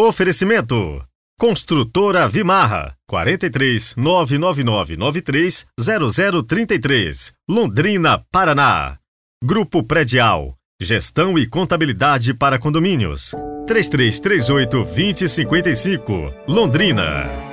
Oferecimento Construtora Vimarra 43 99993 0033 Londrina, Paraná. Grupo Predial Gestão e Contabilidade para Condomínios 3338 2055 Londrina.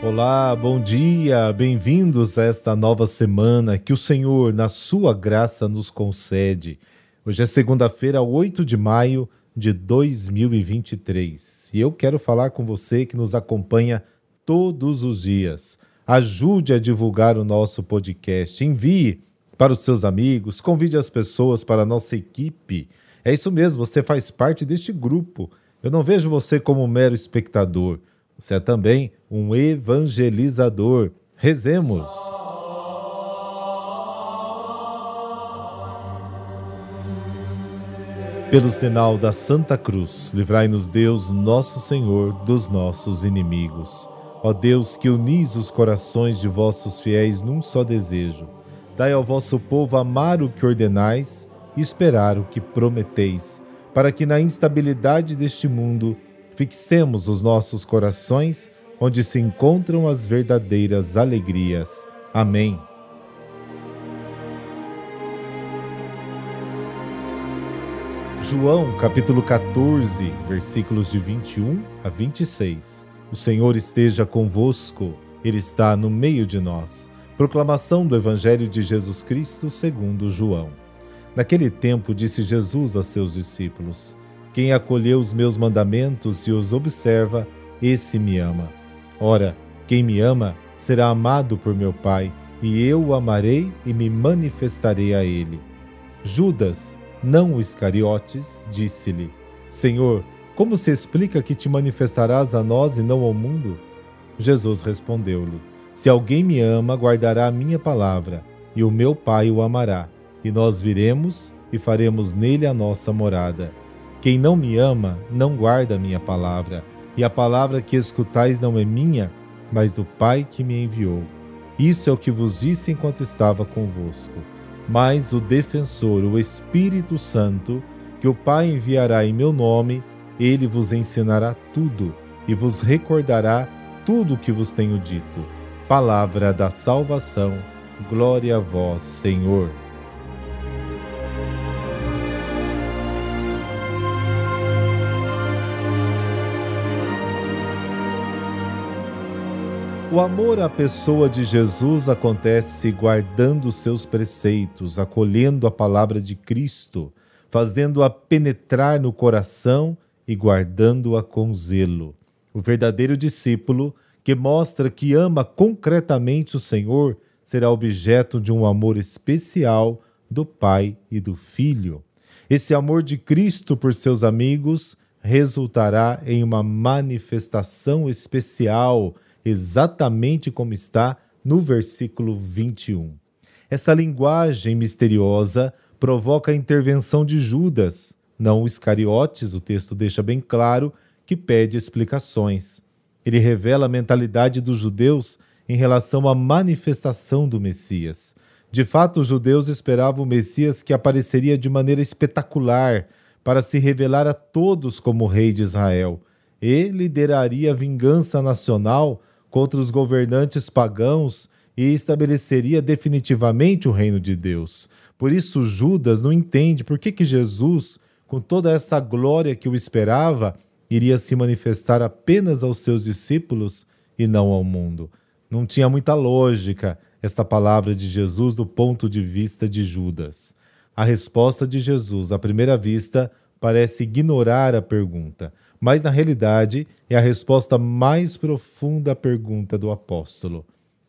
Olá, bom dia, bem-vindos a esta nova semana que o Senhor, na sua graça, nos concede. Hoje é segunda-feira, 8 de maio de 2023 e eu quero falar com você que nos acompanha todos os dias. Ajude a divulgar o nosso podcast, envie para os seus amigos, convide as pessoas para a nossa equipe. É isso mesmo, você faz parte deste grupo. Eu não vejo você como um mero espectador. Você é também um evangelizador. Rezemos. Pelo sinal da Santa Cruz, livrai-nos Deus, nosso Senhor, dos nossos inimigos. Ó Deus, que unis os corações de vossos fiéis num só desejo, dai ao vosso povo amar o que ordenais e esperar o que prometeis, para que na instabilidade deste mundo Fixemos os nossos corações onde se encontram as verdadeiras alegrias. Amém. João capítulo 14, versículos de 21 a 26. O Senhor esteja convosco, Ele está no meio de nós. Proclamação do Evangelho de Jesus Cristo segundo João. Naquele tempo disse Jesus a seus discípulos: quem acolheu os meus mandamentos e os observa, esse me ama. Ora, quem me ama será amado por meu Pai, e eu o amarei e me manifestarei a ele. Judas, não o Iscariotes, disse-lhe: Senhor, como se explica que te manifestarás a nós e não ao mundo? Jesus respondeu-lhe: Se alguém me ama, guardará a minha palavra, e o meu Pai o amará, e nós viremos e faremos nele a nossa morada. Quem não me ama não guarda a minha palavra, e a palavra que escutais não é minha, mas do Pai que me enviou. Isso é o que vos disse enquanto estava convosco. Mas o defensor, o Espírito Santo, que o Pai enviará em meu nome, ele vos ensinará tudo e vos recordará tudo o que vos tenho dito. Palavra da salvação. Glória a vós, Senhor. O amor à pessoa de Jesus acontece guardando seus preceitos, acolhendo a palavra de Cristo, fazendo-a penetrar no coração e guardando-a com zelo. O verdadeiro discípulo, que mostra que ama concretamente o Senhor, será objeto de um amor especial do Pai e do Filho. Esse amor de Cristo por seus amigos resultará em uma manifestação especial exatamente como está no versículo 21. Essa linguagem misteriosa provoca a intervenção de Judas, não Iscariotes, o texto deixa bem claro que pede explicações. Ele revela a mentalidade dos judeus em relação à manifestação do Messias. De fato, os judeus esperavam o Messias que apareceria de maneira espetacular para se revelar a todos como rei de Israel e lideraria a vingança nacional contra os governantes pagãos e estabeleceria definitivamente o reino de Deus. Por isso, Judas não entende por que, que Jesus, com toda essa glória que o esperava, iria se manifestar apenas aos seus discípulos e não ao mundo. Não tinha muita lógica esta palavra de Jesus do ponto de vista de Judas. A resposta de Jesus, à primeira vista, parece ignorar a pergunta, mas na realidade é a resposta mais profunda à pergunta do apóstolo.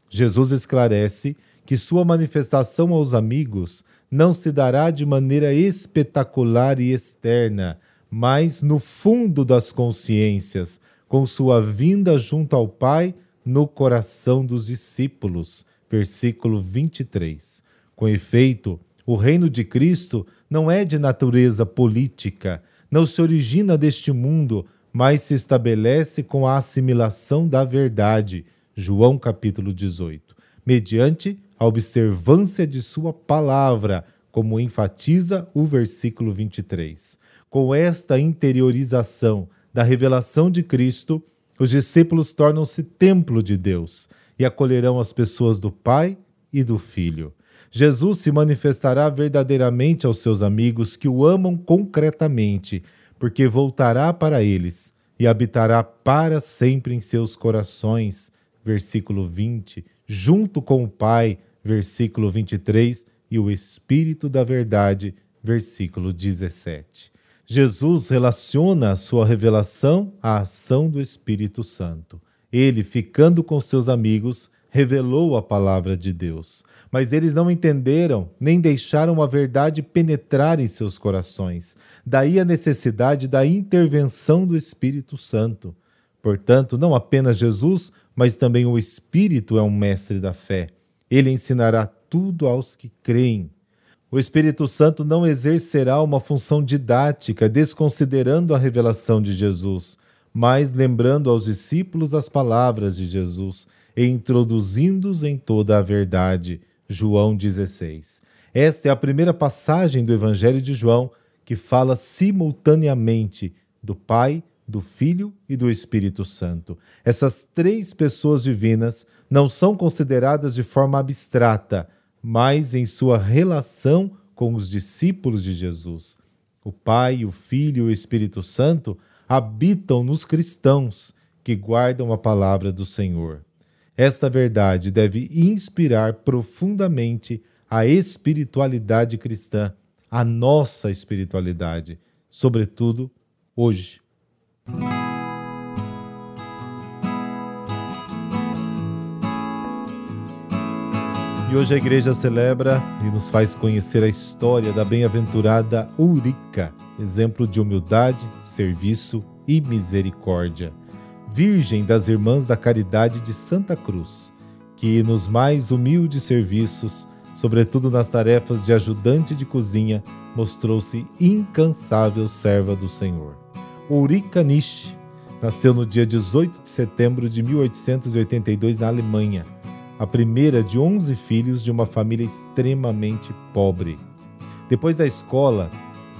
Jesus esclarece que sua manifestação aos amigos não se dará de maneira espetacular e externa, mas no fundo das consciências, com sua vinda junto ao Pai no coração dos discípulos. Versículo 23. Com efeito, o reino de Cristo não é de natureza política, não se origina deste mundo, mas se estabelece com a assimilação da verdade. João capítulo 18. Mediante a observância de sua palavra, como enfatiza o versículo 23. Com esta interiorização da revelação de Cristo, os discípulos tornam-se templo de Deus e acolherão as pessoas do Pai e do Filho. Jesus se manifestará verdadeiramente aos seus amigos que o amam concretamente, porque voltará para eles e habitará para sempre em seus corações. Versículo 20. Junto com o Pai, versículo 23, e o Espírito da Verdade, versículo 17. Jesus relaciona a sua revelação à ação do Espírito Santo. Ele, ficando com seus amigos, revelou a palavra de Deus, mas eles não entenderam nem deixaram a verdade penetrar em seus corações. Daí a necessidade da intervenção do Espírito Santo. Portanto, não apenas Jesus, mas também o Espírito é um mestre da fé. Ele ensinará tudo aos que creem. O Espírito Santo não exercerá uma função didática, desconsiderando a revelação de Jesus, mas lembrando aos discípulos as palavras de Jesus introduzindo-os em toda a verdade. João 16. Esta é a primeira passagem do Evangelho de João que fala simultaneamente do Pai, do Filho e do Espírito Santo. Essas três pessoas divinas não são consideradas de forma abstrata, mas em sua relação com os discípulos de Jesus. O Pai, o Filho e o Espírito Santo habitam nos cristãos que guardam a palavra do Senhor. Esta verdade deve inspirar profundamente a espiritualidade cristã, a nossa espiritualidade, sobretudo hoje. E hoje a igreja celebra e nos faz conhecer a história da bem-aventurada Urica, exemplo de humildade, serviço e misericórdia. Virgem das Irmãs da Caridade de Santa Cruz, que nos mais humildes serviços, sobretudo nas tarefas de ajudante de cozinha, mostrou-se incansável serva do Senhor. Ulrika Nisch nasceu no dia 18 de setembro de 1882 na Alemanha, a primeira de 11 filhos de uma família extremamente pobre. Depois da escola,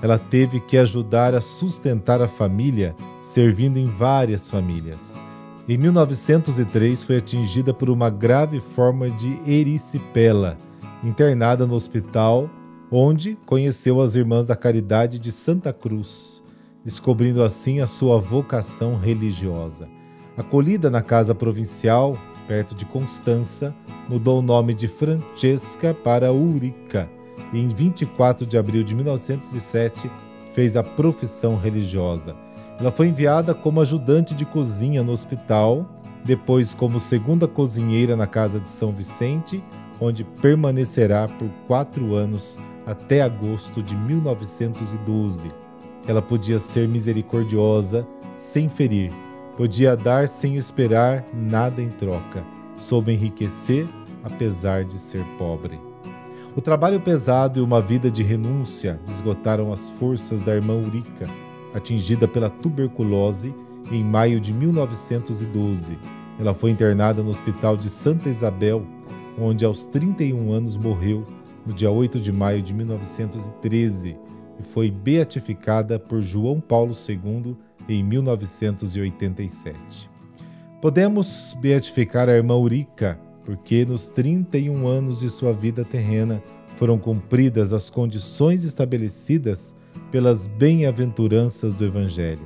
ela teve que ajudar a sustentar a família servindo em várias famílias. Em 1903 foi atingida por uma grave forma de erisipela, internada no hospital, onde conheceu as Irmãs da Caridade de Santa Cruz, descobrindo assim a sua vocação religiosa. Acolhida na casa provincial, perto de Constança, mudou o nome de Francesca para Ulrica e em 24 de abril de 1907 fez a profissão religiosa ela foi enviada como ajudante de cozinha no hospital, depois como segunda cozinheira na casa de São Vicente, onde permanecerá por quatro anos até agosto de 1912. Ela podia ser misericordiosa, sem ferir, podia dar sem esperar nada em troca, soube enriquecer apesar de ser pobre. O trabalho pesado e uma vida de renúncia esgotaram as forças da irmã Urica atingida pela tuberculose em maio de 1912. Ela foi internada no Hospital de Santa Isabel, onde aos 31 anos morreu no dia 8 de maio de 1913 e foi beatificada por João Paulo II em 1987. Podemos beatificar a irmã Urica, porque nos 31 anos de sua vida terrena foram cumpridas as condições estabelecidas pelas bem-aventuranças do Evangelho.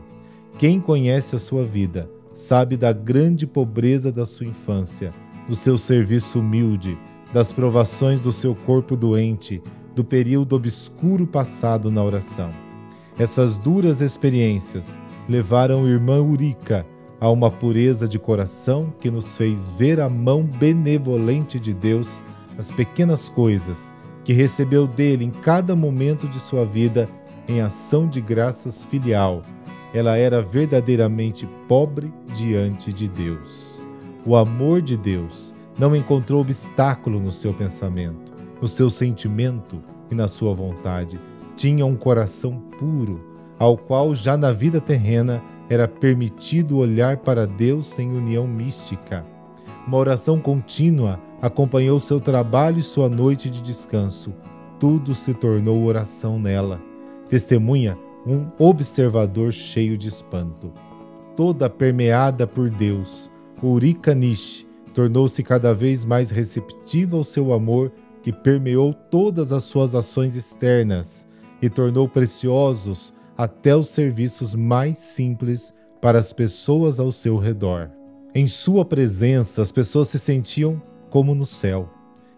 Quem conhece a sua vida sabe da grande pobreza da sua infância, do seu serviço humilde, das provações do seu corpo doente, do período obscuro passado na oração. Essas duras experiências levaram irmã Urica a uma pureza de coração que nos fez ver a mão benevolente de Deus as pequenas coisas que recebeu dele em cada momento de sua vida em ação de graças filial. Ela era verdadeiramente pobre diante de Deus. O amor de Deus não encontrou obstáculo no seu pensamento, no seu sentimento e na sua vontade. Tinha um coração puro, ao qual já na vida terrena era permitido olhar para Deus em união mística. Uma oração contínua acompanhou seu trabalho e sua noite de descanso tudo se tornou oração nela. Testemunha um observador cheio de espanto. Toda permeada por Deus, Urika Nish tornou-se cada vez mais receptiva ao seu amor que permeou todas as suas ações externas e tornou preciosos até os serviços mais simples para as pessoas ao seu redor. Em sua presença, as pessoas se sentiam como no céu.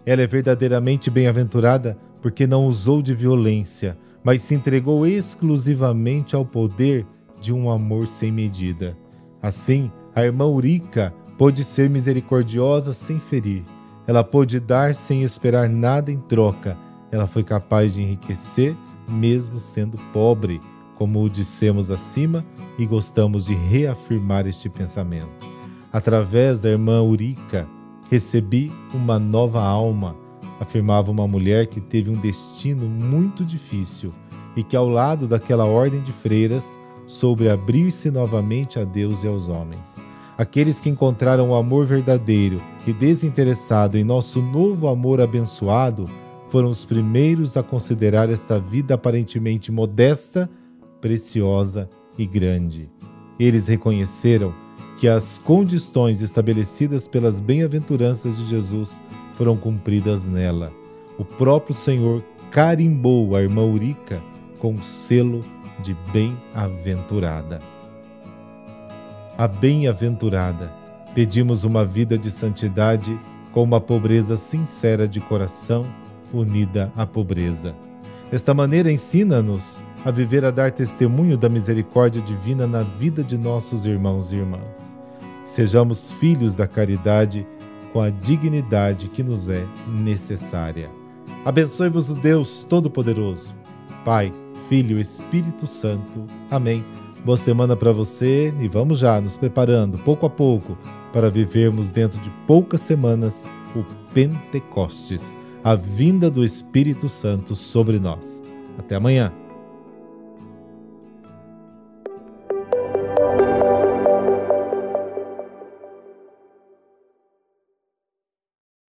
Ela é verdadeiramente bem-aventurada porque não usou de violência, mas se entregou exclusivamente ao poder de um amor sem medida. Assim, a irmã Urica pôde ser misericordiosa sem ferir. Ela pôde dar sem esperar nada em troca. Ela foi capaz de enriquecer, mesmo sendo pobre, como o dissemos acima e gostamos de reafirmar este pensamento. Através da irmã Urica, recebi uma nova alma afirmava uma mulher que teve um destino muito difícil e que, ao lado daquela ordem de freiras, soube abrir-se novamente a Deus e aos homens. Aqueles que encontraram o amor verdadeiro e desinteressado em nosso novo amor abençoado foram os primeiros a considerar esta vida aparentemente modesta, preciosa e grande. Eles reconheceram que as condições estabelecidas pelas bem-aventuranças de Jesus foram cumpridas nela. O próprio Senhor carimbou a irmã Urica com o selo de bem-aventurada. A bem-aventurada, pedimos uma vida de santidade com uma pobreza sincera de coração, unida à pobreza. Desta maneira, ensina-nos a viver a dar testemunho da misericórdia divina na vida de nossos irmãos e irmãs. Sejamos filhos da caridade com a dignidade que nos é necessária. Abençoe-vos o Deus Todo-Poderoso, Pai, Filho Espírito Santo. Amém. Boa semana para você e vamos já nos preparando pouco a pouco para vivermos dentro de poucas semanas o Pentecostes, a vinda do Espírito Santo sobre nós. Até amanhã.